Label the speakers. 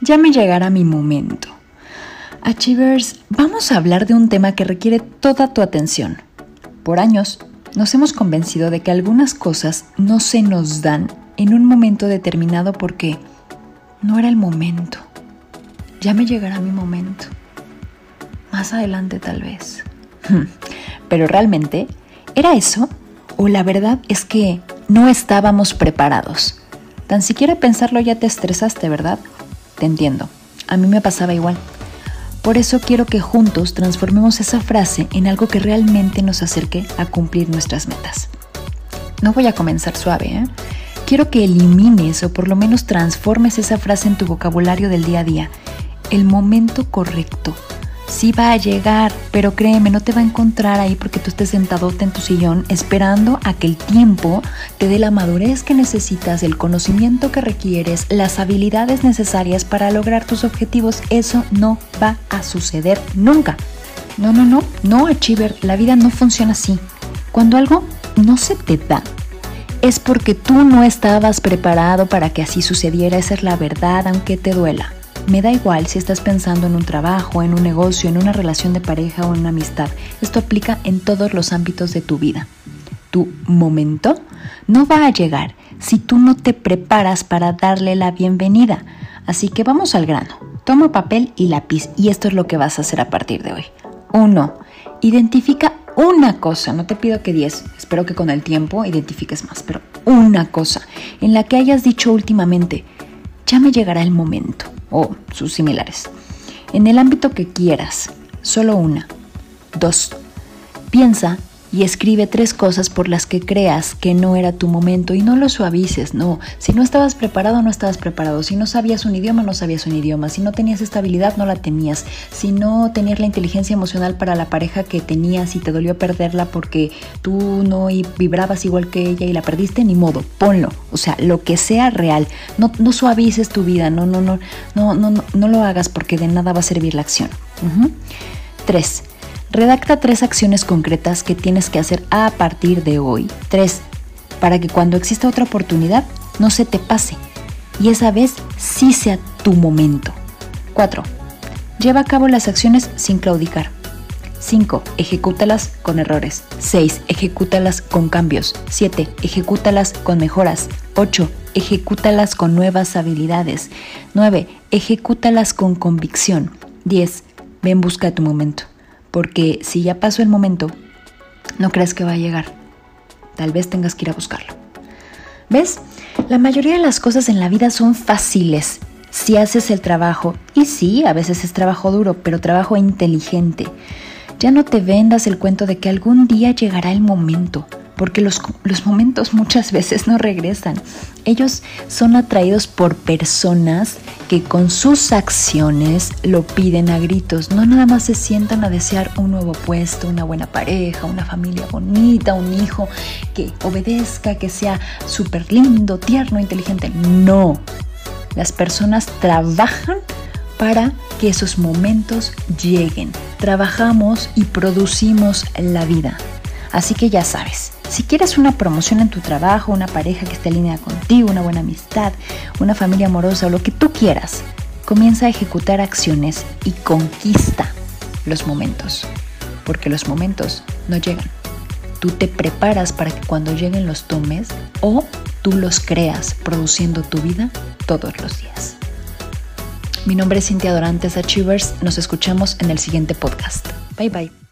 Speaker 1: ya me llegará mi momento. Achievers, vamos a hablar de un tema que requiere toda tu atención. Por años, nos hemos convencido de que algunas cosas no se nos dan en un momento determinado porque no era el momento. Ya me llegará mi momento. Más adelante tal vez. Pero realmente, ¿era eso? ¿O la verdad es que no estábamos preparados? Tan siquiera pensarlo ya te estresaste, ¿verdad? Te entiendo. A mí me pasaba igual. Por eso quiero que juntos transformemos esa frase en algo que realmente nos acerque a cumplir nuestras metas. No voy a comenzar suave, ¿eh? Quiero que elimines o por lo menos transformes esa frase en tu vocabulario del día a día. El momento correcto sí va a llegar, pero créeme, no te va a encontrar ahí porque tú estés sentado en tu sillón esperando a que el tiempo te dé la madurez que necesitas, el conocimiento que requieres, las habilidades necesarias para lograr tus objetivos. Eso no va a suceder nunca. No, no, no, no, Achiever, la vida no funciona así. Cuando algo no se te da, es porque tú no estabas preparado para que así sucediera. Esa es la verdad, aunque te duela. Me da igual si estás pensando en un trabajo, en un negocio, en una relación de pareja o en una amistad. Esto aplica en todos los ámbitos de tu vida. Tu momento no va a llegar si tú no te preparas para darle la bienvenida. Así que vamos al grano. Toma papel y lápiz y esto es lo que vas a hacer a partir de hoy. 1. Identifica una cosa, no te pido que 10, espero que con el tiempo identifiques más, pero una cosa en la que hayas dicho últimamente, ya me llegará el momento o sus similares. En el ámbito que quieras, solo una. Dos, piensa y escribe tres cosas por las que creas que no era tu momento y no lo suavices, no. Si no estabas preparado, no estabas preparado. Si no sabías un idioma, no sabías un idioma. Si no tenías estabilidad, no la tenías. Si no tenías la inteligencia emocional para la pareja que tenías y te dolió perderla porque tú no vibrabas igual que ella y la perdiste, ni modo, ponlo. O sea, lo que sea real. No, no suavices tu vida, no, no, no, no, no, no, no lo hagas porque de nada va a servir la acción. Tres, Redacta tres acciones concretas que tienes que hacer a partir de hoy. Tres, para que cuando exista otra oportunidad no se te pase y esa vez sí sea tu momento. 4. Lleva a cabo las acciones sin claudicar. 5. Ejecútalas con errores. 6. Ejecútalas con cambios. 7. Ejecútalas con mejoras. 8. Ejecútalas con nuevas habilidades. 9. Ejecútalas con convicción. 10. Ve en busca tu momento porque si ya pasó el momento, no crees que va a llegar. Tal vez tengas que ir a buscarlo. ¿Ves? La mayoría de las cosas en la vida son fáciles si haces el trabajo. Y sí, a veces es trabajo duro, pero trabajo inteligente. Ya no te vendas el cuento de que algún día llegará el momento porque los, momentos muchas veces no regresan. Ellos son atraídos por personas que con sus acciones lo piden a gritos. No nada más se sientan a desear un nuevo puesto, una buena pareja, una familia bonita, un hijo que obedezca, que sea súper lindo, tierno, inteligente. No. Las personas trabajan para que esos momentos lleguen. Trabajamos y producimos la vida. Así que ya sabes, si quieres una promoción en tu trabajo, una pareja que esté línea contigo, una buena amistad, una familia amorosa o lo que tú quieras, comienza a ejecutar acciones y conquista los momentos. Porque los momentos no llegan. Tú te preparas para que cuando lleguen los tomes o tú los creas produciendo tu vida todos los días. Mi nombre es Cintia Dorantes Achievers. Nos escuchamos en el siguiente podcast. Bye bye.